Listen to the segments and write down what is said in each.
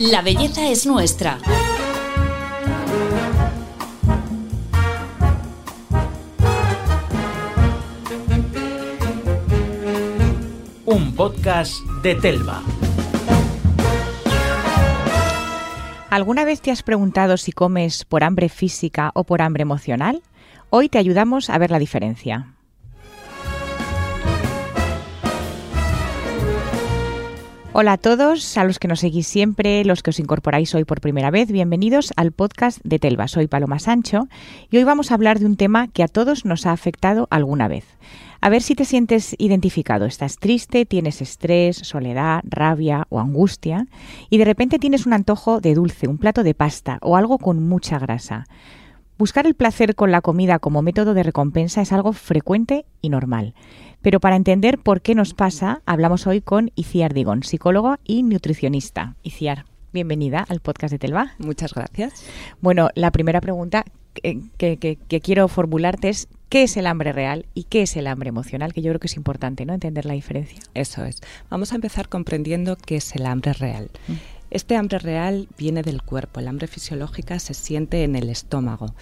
La belleza es nuestra. Un podcast de Telva. ¿Alguna vez te has preguntado si comes por hambre física o por hambre emocional? Hoy te ayudamos a ver la diferencia. Hola a todos, a los que nos seguís siempre, los que os incorporáis hoy por primera vez, bienvenidos al podcast de Telva. Soy Paloma Sancho y hoy vamos a hablar de un tema que a todos nos ha afectado alguna vez. A ver si te sientes identificado. Estás triste, tienes estrés, soledad, rabia o angustia y de repente tienes un antojo de dulce, un plato de pasta o algo con mucha grasa. Buscar el placer con la comida como método de recompensa es algo frecuente y normal. Pero para entender por qué nos pasa, hablamos hoy con Iciar Digón, psicóloga y nutricionista. Iciar, bienvenida al podcast de Telva. Muchas gracias. Bueno, la primera pregunta que, que, que, quiero formularte es ¿qué es el hambre real y qué es el hambre emocional? Que yo creo que es importante, ¿no? Entender la diferencia. Eso es. Vamos a empezar comprendiendo qué es el hambre real. Mm. Este hambre real viene del cuerpo, el hambre fisiológica se siente en el estómago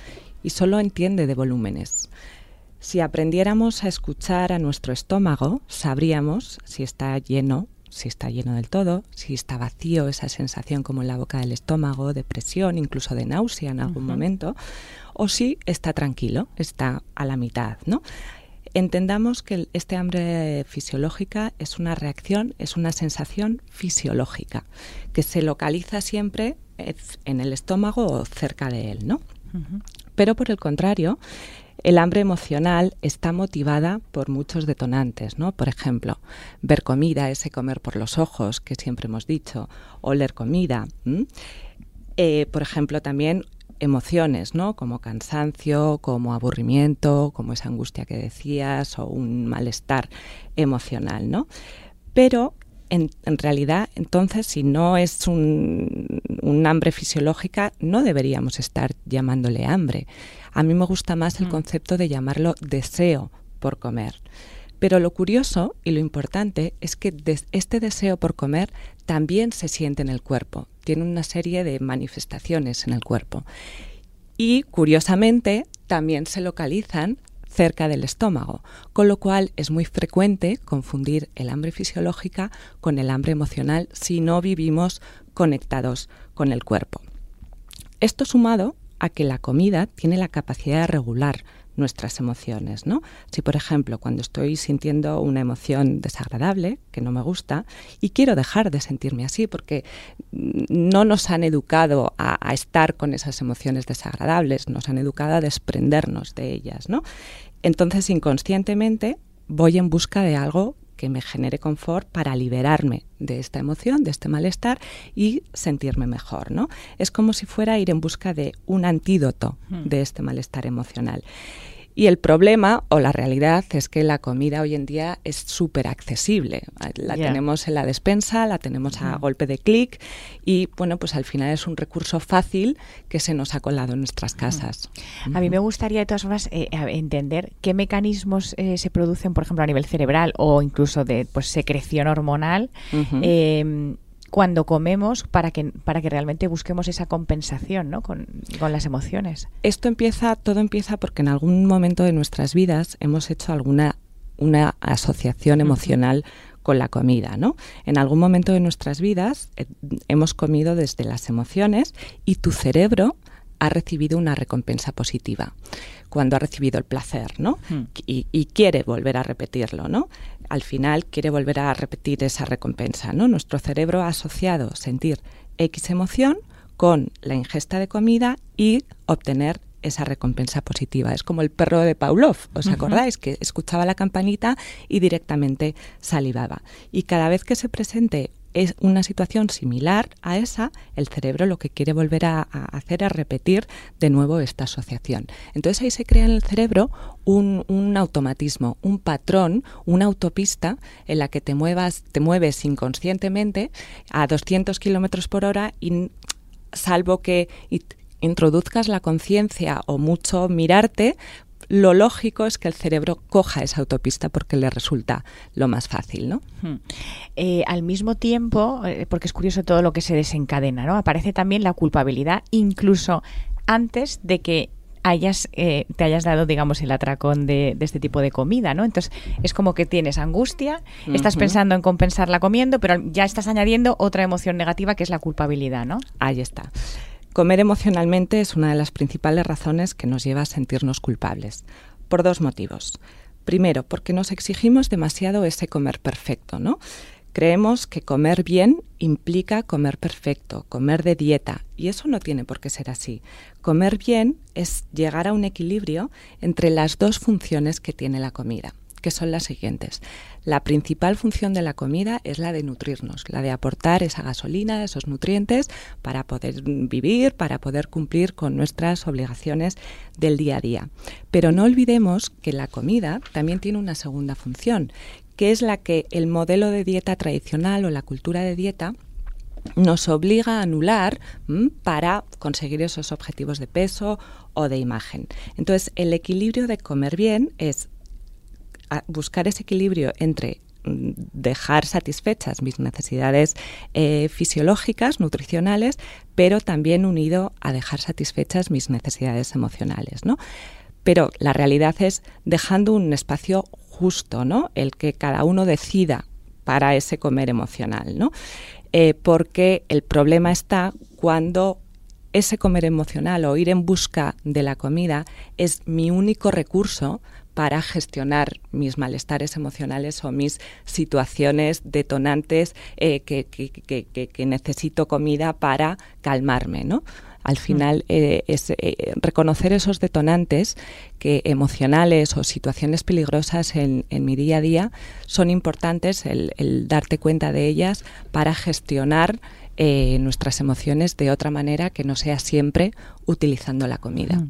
y solo entiende de volúmenes. Si aprendiéramos a escuchar a nuestro estómago, sabríamos si está lleno, si está lleno del todo, si está vacío, esa sensación como en la boca del estómago, de presión, incluso de náusea en algún momento, o si está tranquilo, está a la mitad, ¿no? Entendamos que este hambre fisiológica es una reacción, es una sensación fisiológica que se localiza siempre en el estómago o cerca de él, ¿no? Pero por el contrario, el hambre emocional está motivada por muchos detonantes, ¿no? Por ejemplo, ver comida, ese comer por los ojos que siempre hemos dicho, oler comida. Eh, por ejemplo, también emociones, ¿no? Como cansancio, como aburrimiento, como esa angustia que decías o un malestar emocional, ¿no? Pero en, realidad, entonces, si no es un, un, hambre fisiológica, no deberíamos estar llamándole hambre. A mí me gusta más el mm. concepto de llamarlo deseo por comer. Pero lo curioso y lo importante es que este deseo por comer también se siente en el cuerpo, tiene una serie de manifestaciones en el cuerpo. Y curiosamente también se localizan cerca del estómago, con lo cual es muy frecuente confundir el hambre fisiológica con el hambre emocional si no vivimos conectados con el cuerpo. Esto sumado a que la comida tiene la capacidad de regular nuestras emociones, ¿no? Si por ejemplo, cuando estoy sintiendo una emoción desagradable, que no me gusta, y quiero dejar de sentirme así porque no nos han educado a, estar con esas emociones desagradables, nos han educado a desprendernos de ellas, ¿no? Entonces inconscientemente voy en busca de algo que me genere confort para liberarme de esta emoción, de este malestar y sentirme mejor, ¿no? Es como si fuera a ir en busca de un antídoto hmm. de este malestar emocional. Y el problema o la realidad es que la comida hoy en día es súper accesible. La tenemos en la despensa, la tenemos a golpe de clic y bueno, pues al final es un recurso fácil que se nos ha colado en nuestras casas. A mí me gustaría de todas formas eh, entender qué mecanismos eh, se producen, por ejemplo, a nivel cerebral o incluso de pues, secreción hormonal cuando comemos para que, para que realmente busquemos esa compensación ¿no? con, las emociones. Esto empieza, todo empieza porque en algún momento de nuestras vidas hemos hecho alguna una asociación emocional con la comida, ¿no? En algún momento de nuestras vidas eh, hemos comido desde las emociones y tu cerebro ha recibido una recompensa positiva cuando ha recibido el placer, ¿no? Y, y, quiere volver a repetirlo, ¿no? al final quiere volver a repetir esa recompensa. ¿no? Nuestro cerebro ha asociado sentir X emoción con la ingesta de comida y obtener esa recompensa positiva. Es como el perro de Pavlov, ¿os acordáis? Que escuchaba la campanita y directamente salivaba. Y cada vez que se presente es una situación similar a esa, el cerebro lo que quiere volver a, hacer es repetir de nuevo esta asociación. Entonces ahí se crea en el cerebro un, un, automatismo, un patrón, una autopista en la que te, muevas, te mueves inconscientemente a 200 kilómetros por hora y salvo que introduzcas la conciencia o mucho mirarte, lo lógico es que el cerebro coja esa autopista porque le resulta lo más fácil, ¿no? Hmm. Eh, al mismo tiempo, eh, porque es curioso todo lo que se desencadena, ¿no? Aparece también la culpabilidad, incluso antes de que hayas, eh, te hayas dado, digamos, el atracón de, este tipo de comida, ¿no? Entonces, es como que tienes angustia, estás pensando en compensarla comiendo, pero ya estás añadiendo otra emoción negativa que es la culpabilidad, ¿no? Ahí está. Comer emocionalmente es una de las principales razones que nos lleva a sentirnos culpables, por dos motivos. Primero, porque nos exigimos demasiado ese comer perfecto, ¿no? Creemos que comer bien implica comer perfecto, comer de dieta, y eso no tiene por qué ser así. Comer bien es llegar a un equilibrio entre las dos funciones que tiene la comida que son las siguientes. La principal función de la comida es la de nutrirnos, la de aportar esa gasolina, esos nutrientes para poder vivir, para poder cumplir con nuestras obligaciones del día a día. Pero no olvidemos que la comida también tiene una segunda función, que es la que el modelo de dieta tradicional o la cultura de dieta nos obliga a anular para conseguir esos objetivos de peso o de imagen. Entonces, el equilibrio de comer bien es buscar ese equilibrio entre mm, dejar satisfechas mis necesidades eh, fisiológicas, nutricionales, pero también unido a dejar satisfechas mis necesidades emocionales, ¿no? Pero la realidad es dejando un espacio justo, ¿no? El que cada uno decida para ese comer emocional, ¿no? Eh, porque el problema está cuando ese comer emocional o ir en busca de la comida es mi único recurso para gestionar mis malestares emocionales o mis situaciones detonantes eh, que, necesito comida para calmarme, ¿no? Al mm. final, eh, es eh, reconocer esos detonantes que emocionales o situaciones peligrosas en, mi día a día son importantes, el, el darte cuenta de ellas para gestionar eh, nuestras emociones de otra manera que no sea siempre utilizando la comida.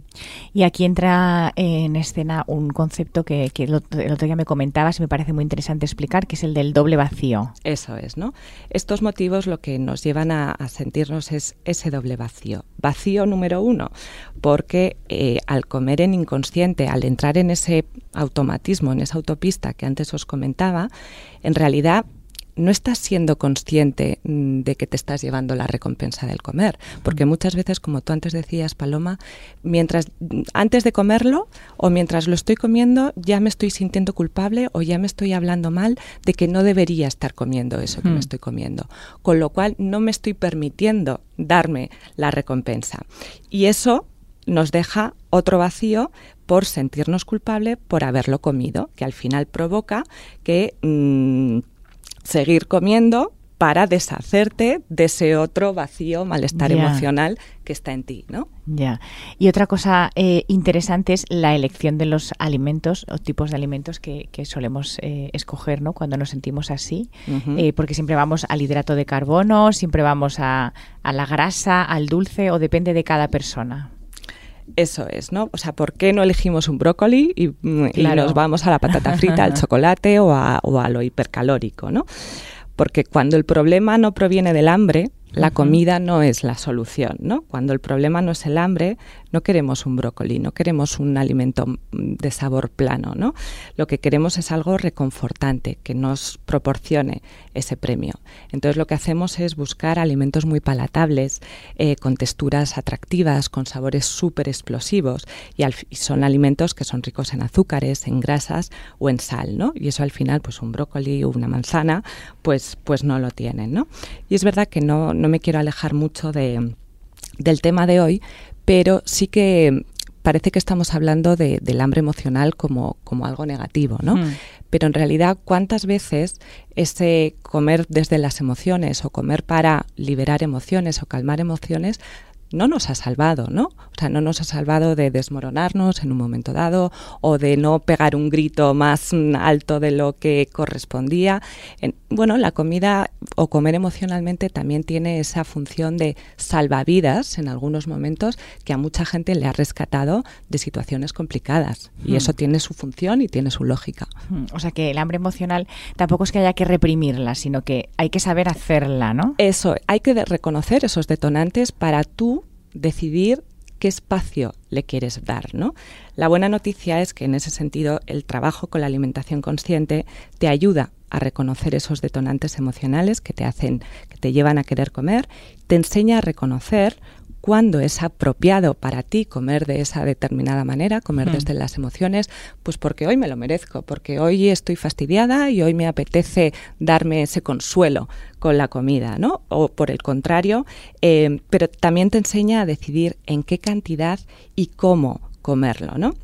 Y aquí entra en escena un concepto que, el, otro, día me comentabas y me parece muy interesante explicar, que es el del doble vacío. Eso es, ¿no? Estos motivos lo que nos llevan a, sentirnos es ese doble vacío. Vacío número uno, porque eh, al comer en inconsciente, al entrar en ese automatismo, en esa autopista que antes os comentaba, en realidad no estás siendo consciente mm, de que te estás llevando la recompensa del comer, porque muchas veces, como tú antes decías, Paloma, mientras mm, antes de comerlo o mientras lo estoy comiendo, ya me estoy sintiendo culpable o ya me estoy hablando mal de que no debería estar comiendo eso que me estoy comiendo, con lo cual no me estoy permitiendo darme la recompensa. Y eso nos deja otro vacío por sentirnos culpable por haberlo comido, que al final provoca que mm, seguir comiendo para deshacerte de ese otro vacío, malestar emocional que está en ti, ¿no? Ya. Y otra cosa eh, interesante es la elección de los alimentos o tipos de alimentos que, solemos eh, escoger, ¿no? Cuando nos sentimos así, eh, porque siempre vamos al hidrato de carbono, siempre vamos a, la grasa, al dulce, o depende de cada persona. Eso es, ¿no? O sea, ¿por qué no elegimos un brócoli y, mm, nos vamos a la patata frita, al chocolate o a, o a lo hipercalórico, ¿no? Porque cuando el problema no proviene del hambre, la comida no es la solución, ¿no? Cuando el problema no es el hambre, no queremos un brócoli, no queremos un alimento de sabor plano, ¿no? Lo que queremos es algo reconfortante, que nos proporcione ese premio. Entonces lo que hacemos es buscar alimentos muy palatables, eh, con texturas atractivas, con sabores súper explosivos, y, son alimentos que son ricos en azúcares, en grasas o en sal, ¿no? Y eso al final, pues un brócoli o una manzana, pues, pues no lo tienen, ¿no? Y es verdad que no no me quiero alejar mucho de, del tema de hoy, pero sí que parece que estamos hablando de, del hambre emocional como, como algo negativo, ¿no? Hmm. Pero en realidad, ¿cuántas veces ese comer desde las emociones o comer para liberar emociones o calmar emociones no nos ha salvado, ¿no? O sea, no nos ha salvado de desmoronarnos en un momento dado o de no pegar un grito más alto de lo que correspondía. bueno, la comida o comer emocionalmente también tiene esa función de salvavidas en algunos momentos que a mucha gente le ha rescatado de situaciones complicadas. Y eso hmm. tiene su función y tiene su lógica. Hmm. O sea, que el hambre emocional tampoco es que haya que reprimirla, sino que hay que saber hacerla, ¿no? Eso, hay que reconocer esos detonantes para tú decidir qué espacio le quieres dar, ¿no? La buena noticia es que en ese sentido el trabajo con la alimentación consciente te ayuda a reconocer esos detonantes emocionales que te hacen, que te llevan a querer comer, te enseña a reconocer cuándo es apropiado para ti comer de esa determinada manera, comer desde las emociones, pues porque hoy me lo merezco, porque hoy estoy fastidiada y hoy me apetece darme ese consuelo con la comida, ¿no? O por el contrario, eh, pero también te enseña a decidir en qué cantidad y cómo comerlo, ¿no?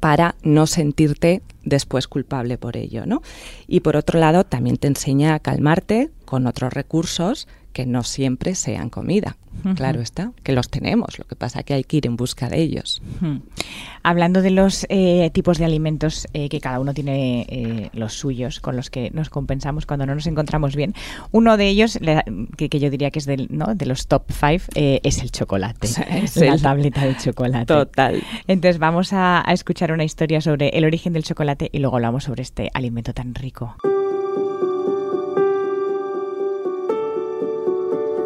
para no sentirte después culpable por ello, ¿no? Y por otro lado, también te enseña a calmarte con otros recursos que no siempre sean comida. Claro está, que los tenemos, lo que pasa es que hay que ir en busca de ellos. Hablando de los eh, tipos de alimentos eh, que cada uno tiene eh, los suyos, con los que nos compensamos cuando no nos encontramos bien, uno de ellos, que, yo diría que es del, ¿no? de los top five, es el chocolate, es la tableta de chocolate. Total. Entonces vamos a escuchar una historia sobre el origen del chocolate y luego hablamos sobre este alimento tan rico.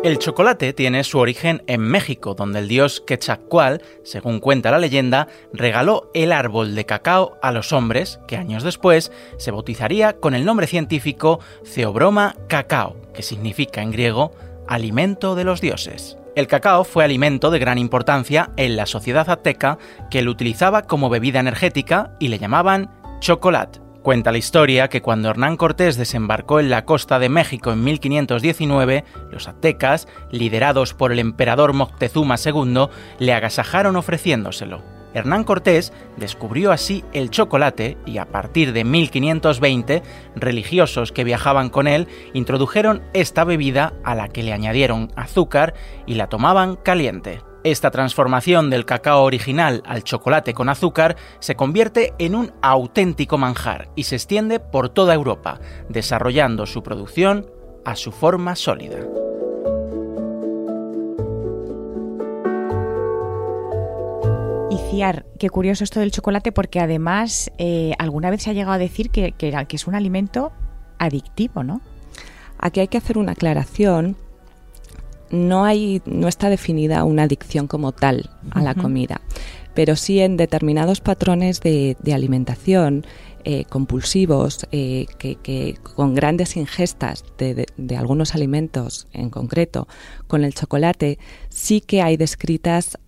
El chocolate tiene su origen en México, donde el dios Quetzalcoatl, según cuenta la leyenda, regaló el árbol de cacao a los hombres, que años después se bautizaría con el nombre científico Theobroma cacao, que significa en griego alimento de los dioses. El cacao fue alimento de gran importancia en la sociedad azteca, que lo utilizaba como bebida energética y le llamaban chocolate. Cuenta la historia que cuando Hernán Cortés desembarcó en la costa de México en 1519, los aztecas, liderados por el emperador Moctezuma II, le agasajaron ofreciéndoselo. Hernán Cortés descubrió así el chocolate y a partir de 1520, religiosos que viajaban con él introdujeron esta bebida a la que le añadieron azúcar y la tomaban caliente. Esta transformación del cacao original al chocolate con azúcar se convierte en un auténtico manjar y se extiende por toda Europa, desarrollando su producción a su forma sólida. Y Ciar, qué curioso esto del chocolate porque además eh, alguna vez se ha llegado a decir que, que es un alimento adictivo, ¿no? Aquí hay que hacer una aclaración no hay, no está definida una adicción como tal a la comida, pero sí en determinados patrones de, alimentación eh, compulsivos, eh, que, con grandes ingestas de, algunos alimentos en concreto, con el chocolate, sí que hay descritas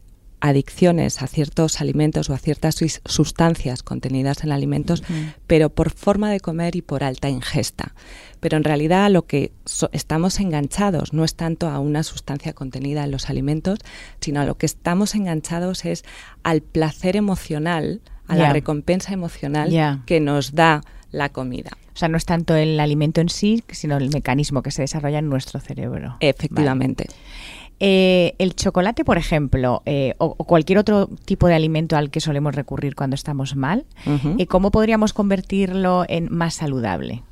adicciones a ciertos alimentos o a ciertas sustancias contenidas en alimentos, pero por forma de comer y por alta ingesta. Pero en realidad lo que estamos enganchados no es tanto a una sustancia contenida en los alimentos, sino a lo que estamos enganchados es al placer emocional, a la recompensa emocional que nos da la comida. O sea, no es tanto el alimento en sí, sino el mecanismo que se desarrolla en nuestro cerebro. Efectivamente. Eh, el chocolate, por ejemplo, eh, o, cualquier otro tipo de alimento al que solemos recurrir cuando estamos mal, eh, ¿cómo podríamos convertirlo en más saludable?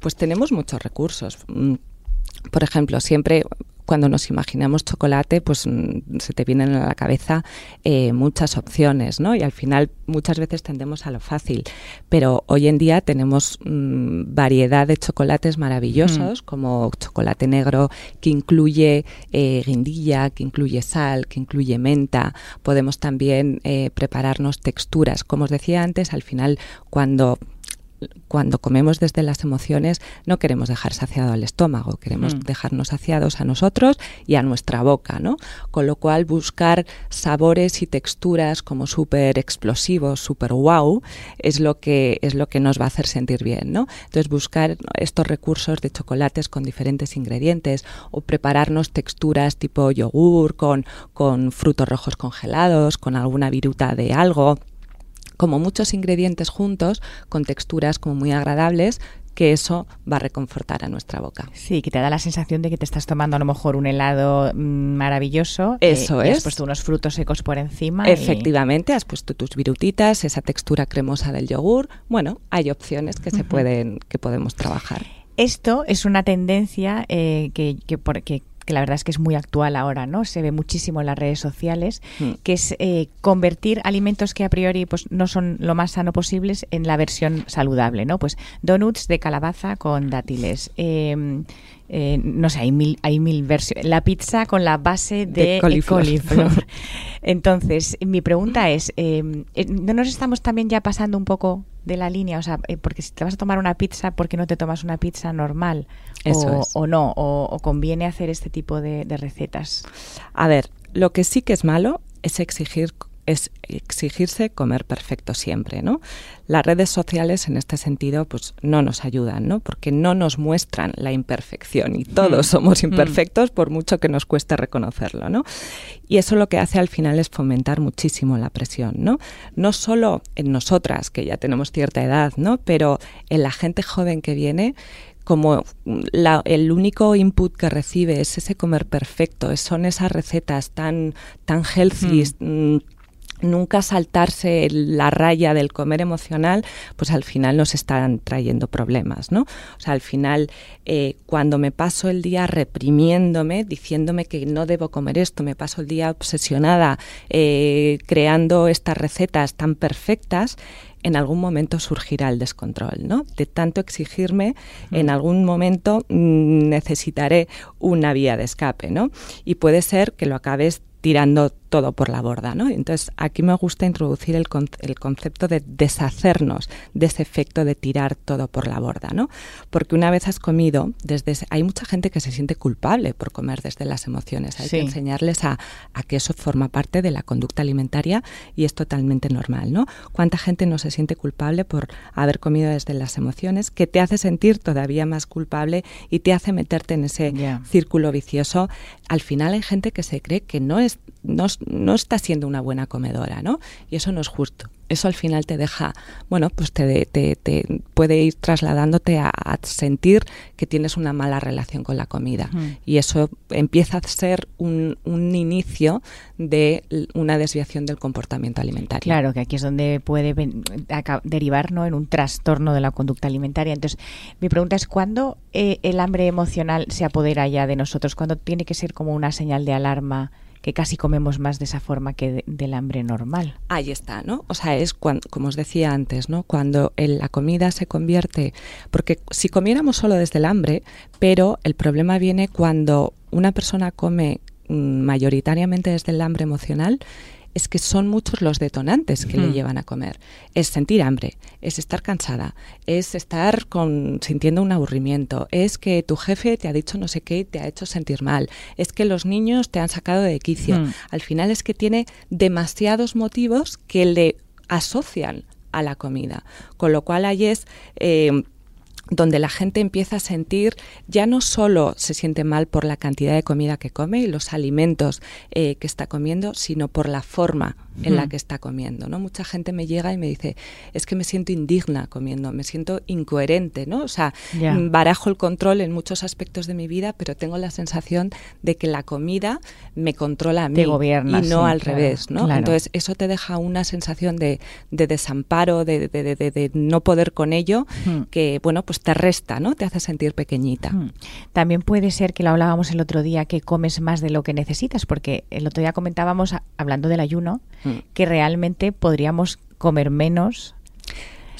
Pues tenemos muchos recursos. Mm, por ejemplo, siempre cuando nos imaginamos chocolate, pues mm, se te vienen a la cabeza eh, muchas opciones, ¿no? Y al final muchas veces tendemos a lo fácil. Pero hoy en día tenemos mm, variedad de chocolates maravillosos, como chocolate negro que incluye eh, guindilla, que incluye sal, que incluye menta. Podemos también eh, prepararnos texturas. Como os decía antes, al final cuando cuando comemos desde las emociones no queremos dejar saciado al estómago, queremos mm. dejarnos saciados a nosotros y a nuestra boca, ¿no? Con lo cual buscar sabores y texturas como súper explosivos, súper wow, es lo que es lo que nos va a hacer sentir bien, ¿no? Entonces buscar estos recursos de chocolates con diferentes ingredientes o prepararnos texturas tipo yogur con, con frutos rojos congelados, con alguna viruta de algo como muchos ingredientes juntos, con texturas como muy agradables, que eso va a reconfortar a nuestra boca. Sí, que te da la sensación de que te estás tomando a lo mejor un helado mm, maravilloso. Eh, eso es. has puesto unos frutos secos por encima. Efectivamente, has puesto tus virutitas, esa textura cremosa del yogur. Bueno, hay opciones que se pueden, que podemos trabajar. Esto es una tendencia eh, que, que, que la verdad es que es muy actual ahora, ¿no? Se ve muchísimo en las redes sociales, Mm. que es eh, convertir alimentos que a priori pues no son lo más sano posibles en la versión saludable, ¿no? Pues donuts de calabaza con dátiles. eh, eh, no sé, hay mil, hay mil versiones. La pizza con la base de, De coliflor. coliflor. Entonces, mi pregunta es, eh, eh, ¿no nos estamos también ya pasando un poco de la línea? O sea, eh, porque si te vas a tomar una pizza, ¿por qué no te tomas una pizza normal? Eso o, es. o no, o, o conviene hacer este tipo de, de recetas. A ver, lo que sí que es malo es exigir es exigirse comer perfecto siempre, ¿no? Las redes sociales en este sentido pues no nos ayudan, ¿no? Porque no nos muestran la imperfección y todos Mm. somos Mm. imperfectos por mucho que nos cueste reconocerlo, ¿no? Y eso lo que hace al final es fomentar muchísimo la presión, ¿no? No solo en nosotras, que ya tenemos cierta edad, ¿no? Pero en la gente joven que viene, como la- el único input que recibe es ese comer perfecto, son esas recetas tan, tan healthy, mm, nunca saltarse la raya del comer emocional, pues al final nos están trayendo problemas, ¿no? O sea, al final, eh, cuando me paso el día reprimiéndome, diciéndome que no debo comer esto, me paso el día obsesionada eh, creando estas recetas tan perfectas, en algún momento surgirá el descontrol, ¿no? De tanto exigirme, en algún momento mm, necesitaré una vía de escape, ¿no? Y puede ser que lo acabes tirando todo por la borda, ¿no? Entonces, aquí me gusta introducir el, con- el concepto de deshacernos de ese efecto de tirar todo por la borda, ¿no? Porque una vez has comido, desde ese- hay mucha gente que se siente culpable por comer desde las emociones. Hay Sí. que enseñarles a, a que eso forma parte de la conducta alimentaria y es totalmente normal, ¿no? ¿Cuánta gente no se siente culpable por haber comido desde las emociones que te hace sentir todavía más culpable y te hace meterte en ese círculo vicioso? Al final hay gente que se cree que no es no, no está siendo una buena comedora, ¿no? Y eso no es justo. Eso al final te deja, bueno, pues te, te- te puede ir trasladándote a, a sentir que tienes una mala relación con la comida. Y eso empieza a ser un, un inicio de una desviación del comportamiento alimentario. Claro, que aquí es donde puede derivar ¿no? en un trastorno de la conducta alimentaria. Entonces, mi pregunta es, ¿cuándo eh, el hambre emocional se apodera ya de nosotros? ¿Cuándo tiene que ser como una señal de alarma que casi comemos más de esa forma que de- del hambre normal? Ahí está, ¿no? O sea, es cuando, como os decía antes, ¿no? Cuando el- la comida se convierte, porque si comiéramos solo desde el hambre, pero el problema viene cuando una persona come mm, mayoritariamente desde el hambre emocional, es que son muchos los detonantes que le llevan a comer. Es sentir hambre, es estar cansada, es estar con, sintiendo un aburrimiento, es que tu jefe te ha dicho no sé qué y te ha hecho sentir mal, es que los niños te han sacado de quicio. Al final es que tiene demasiados motivos que le asocian a la comida. Con lo cual ahí es eh, donde la gente empieza a sentir, ya no solo se siente mal por la cantidad de comida que come y los alimentos eh, que está comiendo, sino por la forma en la Mm. que está comiendo. ¿no? Mucha gente me llega y me dice, es que me siento indigna comiendo, me siento incoherente, ¿no? O sea, mm, barajo el control en muchos aspectos de mi vida, pero tengo la sensación de que la comida me controla a mí gobierna, y no sí, al claro, revés, ¿no? claro. Entonces eso te deja una sensación de, de desamparo, de, de- de- de- de no poder con ello, Hmm. que bueno, pues te resta, ¿no? Te hace sentir pequeñita. Mm. También puede ser que lo hablábamos el otro día, que comes más de lo que necesitas, porque el otro día comentábamos, hablando del ayuno, Mm. que realmente podríamos comer menos.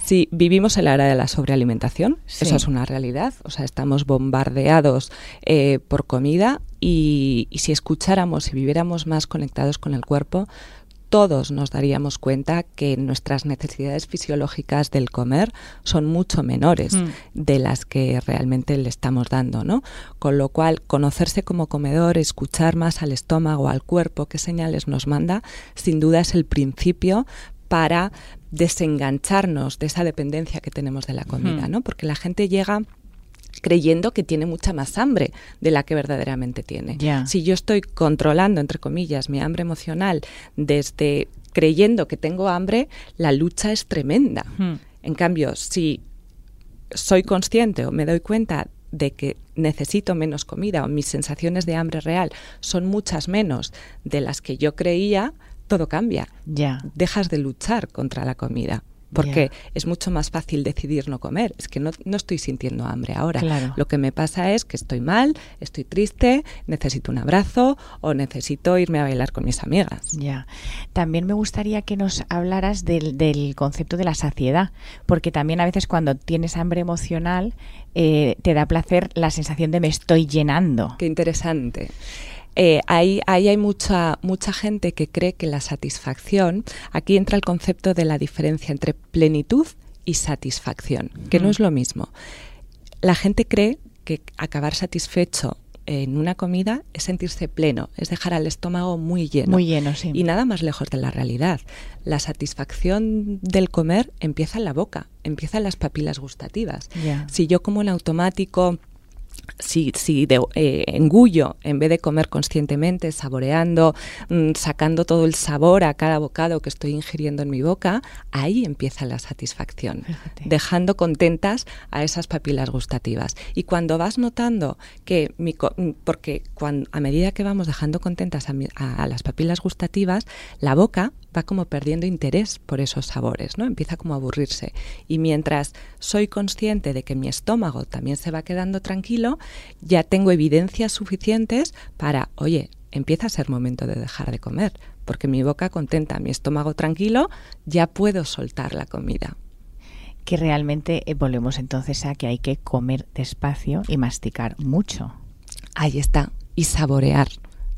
Sí, vivimos en la era de la sobrealimentación, Sí. eso es una realidad, o sea, estamos bombardeados eh, por comida y, y si escucháramos y viviéramos más conectados con el cuerpo, todos nos daríamos cuenta que nuestras necesidades fisiológicas del comer son mucho menores Mm. de las que realmente le estamos dando, ¿no? Con lo cual, conocerse como comedor, escuchar más al estómago, al cuerpo, qué señales nos manda, sin duda es el principio para desengancharnos de esa dependencia que tenemos de la comida. ¿no? Porque la gente llega creyendo que tiene mucha más hambre de la que verdaderamente tiene. Si yo estoy controlando, entre comillas, mi hambre emocional desde creyendo que tengo hambre, la lucha es tremenda. Mm. En cambio, si soy consciente o me doy cuenta de que necesito menos comida o mis sensaciones de hambre real son muchas menos de las que yo creía, todo cambia. Ya. Dejas de luchar contra la comida. Porque es mucho más fácil decidir no comer. Es que no, estoy sintiendo hambre ahora. Lo que me pasa es que estoy mal, estoy triste, necesito un abrazo o necesito irme a bailar con mis amigas. Ya. También me gustaría que nos hablaras del, del concepto de la saciedad, porque también a veces cuando tienes hambre emocional eh, te da placer la sensación de me estoy llenando. Qué interesante. Eh, ahí, hay mucha, mucha gente que cree que la satisfacción, aquí entra el concepto de la diferencia entre plenitud y satisfacción, que no es lo mismo. La gente cree que acabar satisfecho en una comida es sentirse pleno, es dejar al estómago muy lleno. Muy lleno, sí. Y nada más lejos de la realidad. La satisfacción del comer empieza en la boca, empieza en las papilas gustativas. Si yo como en automático si, si de, eh, engullo en vez de comer conscientemente, saboreando, mm, sacando todo el sabor a cada bocado que estoy ingiriendo en mi boca, ahí empieza la satisfacción, dejando contentas a esas papilas gustativas. Y cuando vas notando que, mi, mm, porque cuando, a medida que vamos dejando contentas a las papilas gustativas, la boca va como perdiendo interés por esos sabores, ¿no? Empieza como a aburrirse. Y mientras soy consciente de que mi estómago también se va quedando tranquilo, ya tengo evidencias suficientes para, oye, empieza a ser momento de dejar de comer, porque mi boca contenta, mi estómago tranquilo, ya puedo soltar la comida. Que realmente eh, volvemos entonces a que hay que comer despacio y masticar mucho. Ahí está, y saborear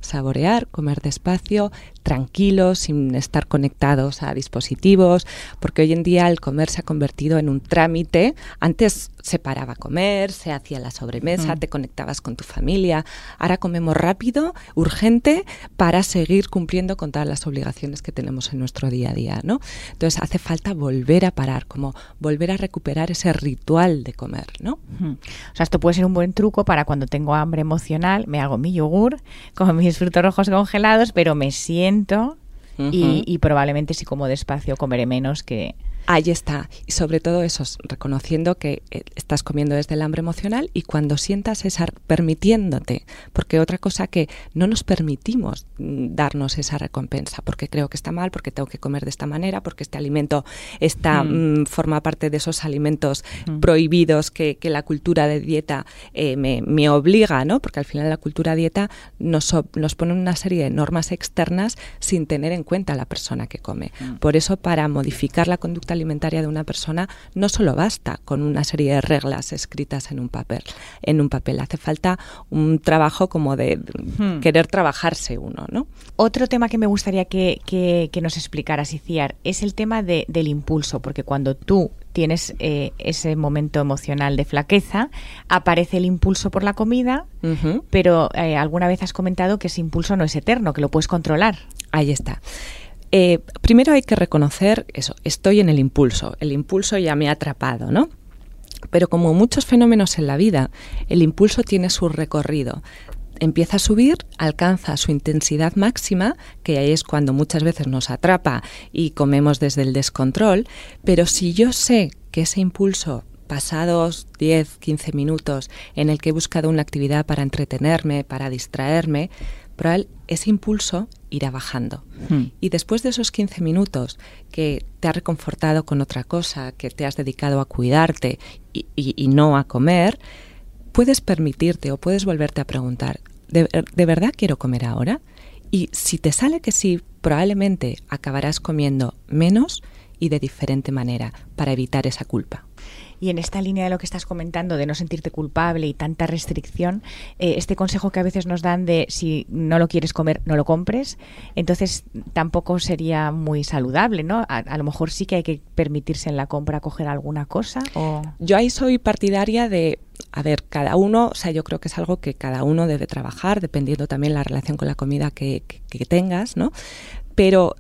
saborear, comer despacio, tranquilos, sin estar conectados a dispositivos, porque hoy en día el comer se ha convertido en un trámite. Antes se paraba a comer, se hacía la sobremesa, te conectabas con tu familia. Ahora comemos rápido, urgente, para seguir cumpliendo con todas las obligaciones que tenemos en nuestro día a día, ¿no? Entonces hace falta volver a parar, como volver a recuperar ese ritual de comer, ¿no? O sea, esto puede ser un buen truco para cuando tengo hambre emocional, me hago mi yogur con mis frutos rojos congelados, pero me siento y, y, probablemente si como despacio comeré menos que, Ahí está. Y sobre todo eso, reconociendo que eh, estás comiendo desde el hambre emocional y cuando sientas esa, permitiéndote, porque otra cosa que no nos permitimos mm, darnos esa recompensa, porque creo que está mal, porque tengo que comer de esta manera, porque este alimento está, mm. Mm, forma parte de esos alimentos prohibidos que, la cultura de dieta eh, me, obliga, ¿no? Porque al final la cultura dieta nos, nos pone una serie de normas externas sin tener en cuenta a la persona que come. Por eso, para modificar la conducta alimentaria de una persona no solo basta con una serie de reglas escritas en un papel, en un papel, hace falta un trabajo como de hmm. querer trabajarse uno, ¿no? Otro tema que me gustaría que, que, nos explicaras, Iciar, es el tema de, del impulso, porque cuando tú tienes eh, ese momento emocional de flaqueza, aparece el impulso por la comida, pero eh, alguna vez has comentado que ese impulso no es eterno, que lo puedes controlar. Ahí está. Eh, primero hay que reconocer eso, estoy en el impulso, el impulso ya me ha atrapado, ¿no? Pero como muchos fenómenos en la vida, el impulso tiene su recorrido. Empieza a subir, alcanza su intensidad máxima, que ahí es cuando muchas veces nos atrapa y comemos desde el descontrol, pero si yo sé que ese impulso pasados 10, 15 minutos en el que he buscado una actividad para entretenerme, para distraerme, pero ese impulso irá bajando. Hmm. Y después de esos 15 minutos que te has reconfortado con otra cosa, que te has dedicado a cuidarte y, no a comer, puedes permitirte o puedes volverte a preguntar, ¿de, ¿de verdad quiero comer ahora? Y si te sale que sí, probablemente acabarás comiendo menos y de diferente manera para evitar esa culpa. Y en esta línea de lo que estás comentando, de no sentirte culpable y tanta restricción, eh, este consejo que a veces nos dan de si no lo quieres comer, no lo compres, entonces tampoco sería muy saludable, ¿no? A, lo mejor sí que hay que permitirse en la compra coger alguna cosa. O... Yo ahí soy partidaria de a ver, cada uno, o sea, yo creo que es algo que cada uno debe trabajar, dependiendo también la relación con la comida que, que tengas, ¿no? Pero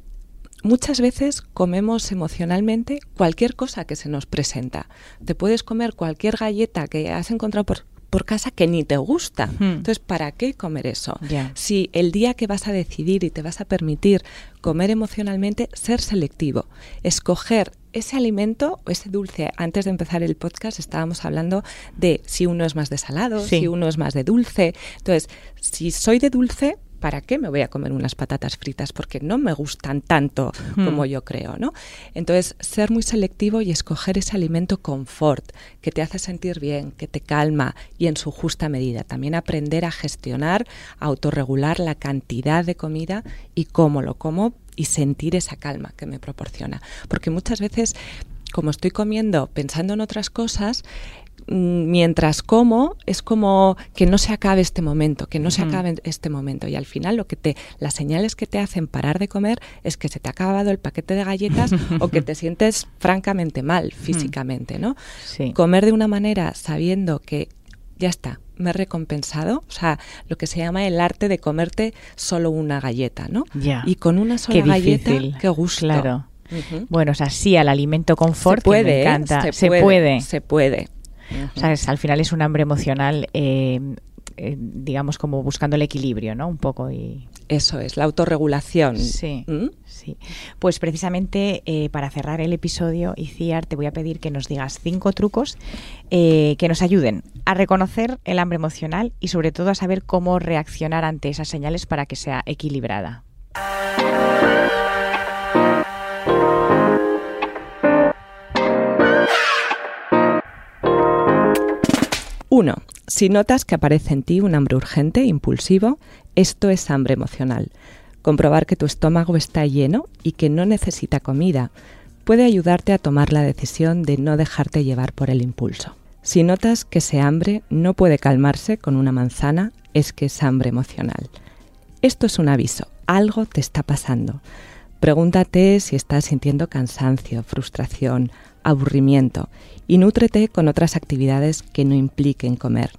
Muchas veces comemos emocionalmente cualquier cosa que se nos presenta. Te puedes comer cualquier galleta que has encontrado por, casa que ni te gusta. Entonces, ¿para qué comer eso? Si el día que vas a decidir y te vas a permitir comer emocionalmente, ser selectivo, escoger ese alimento o ese dulce, antes de empezar el podcast estábamos hablando de si uno es más de salado, si uno es más de dulce. Entonces, si soy de dulce, ¿para qué me voy a comer unas patatas fritas? Porque no me gustan tanto como Hmm. yo creo, ¿no? Entonces, ser muy selectivo y escoger ese alimento confort, que te hace sentir bien, que te calma y en su justa medida. También aprender a gestionar, a autorregular la cantidad de comida y cómo lo como y sentir esa calma que me proporciona. Porque muchas veces, como estoy comiendo pensando en otras cosas, mientras como es como que no se acabe este momento, que no se acabe este momento y al final lo que te las señales que te hacen parar de comer es que se te ha acabado el paquete de galletas o que te sientes francamente mal físicamente, ¿no? Sí. Comer de una manera sabiendo que ya está, me he recompensado, o sea, lo que se llama el arte de comerte solo una galleta, ¿no? Ya. Y con una sola Qué galleta, qué gusto. Claro. Bueno, o sea, sí al alimento confort, se puede, que me ¿eh? se, puede, se puede. O sea, es- al final es un hambre emocional, eh, eh, digamos, como buscando el equilibrio, ¿no? Un poco y... Eso es, la autorregulación. Sí. ¿Mm? Sí, pues precisamente eh, para cerrar el episodio, Iciar, te voy a pedir que nos digas cinco trucos eh, que nos ayuden a reconocer el hambre emocional y sobre todo a saber cómo reaccionar ante esas señales para que sea equilibrada. Uno, si notas que aparece en ti un hambre urgente, impulsivo, esto es hambre emocional. Comprobar que tu estómago está lleno y que no necesita comida puede ayudarte a tomar la decisión de no dejarte llevar por el impulso. Si notas que ese hambre no puede calmarse con una manzana, es que es hambre emocional. Esto es un aviso, algo te está pasando. Pregúntate si estás sintiendo cansancio, frustración, aburrimiento y nútrete con otras actividades que no impliquen comer,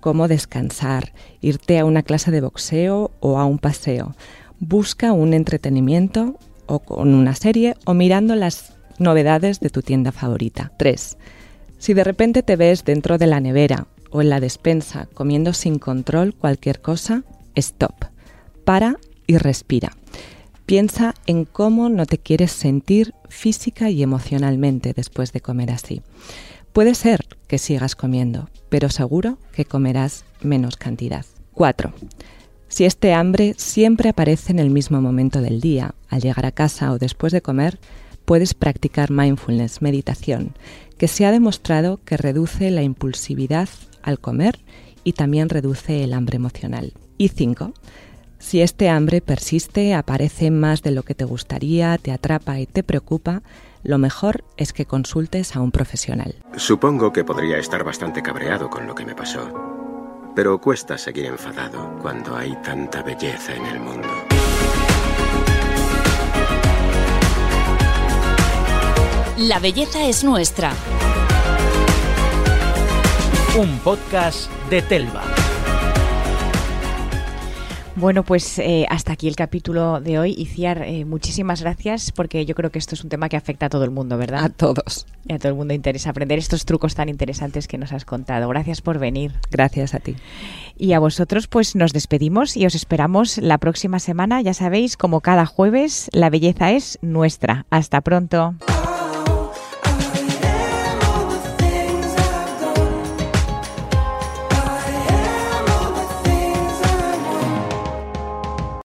como descansar, irte a una clase de boxeo o a un paseo. Busca un entretenimiento o con una serie o mirando las novedades de tu tienda favorita. 3. Si de repente te ves dentro de la nevera o en la despensa comiendo sin control cualquier cosa, stop. Para y respira. Piensa en cómo no te quieres sentir física y emocionalmente después de comer así. Puede ser que sigas comiendo, pero seguro que comerás menos cantidad. 4. Si este hambre siempre aparece en el mismo momento del día, al llegar a casa o después de comer, puedes practicar mindfulness, meditación, que se ha demostrado que reduce la impulsividad al comer y también reduce el hambre emocional. Y 5. Si este hambre persiste, aparece más de lo que te gustaría, te atrapa y te preocupa, lo mejor es que consultes a un profesional. Supongo que podría estar bastante cabreado con lo que me pasó. Pero cuesta seguir enfadado cuando hay tanta belleza en el mundo. La belleza es nuestra. Un podcast de Telva. Bueno, pues eh, hasta aquí el capítulo de hoy. Iciar, eh, muchísimas gracias porque yo creo que esto es un tema que afecta a todo el mundo, ¿verdad? A todos. Y a todo el mundo interesa aprender estos trucos tan interesantes que nos has contado. Gracias por venir. Gracias a ti. Y a vosotros pues nos despedimos y os esperamos la próxima semana. Ya sabéis, como cada jueves, la belleza es nuestra. Hasta pronto.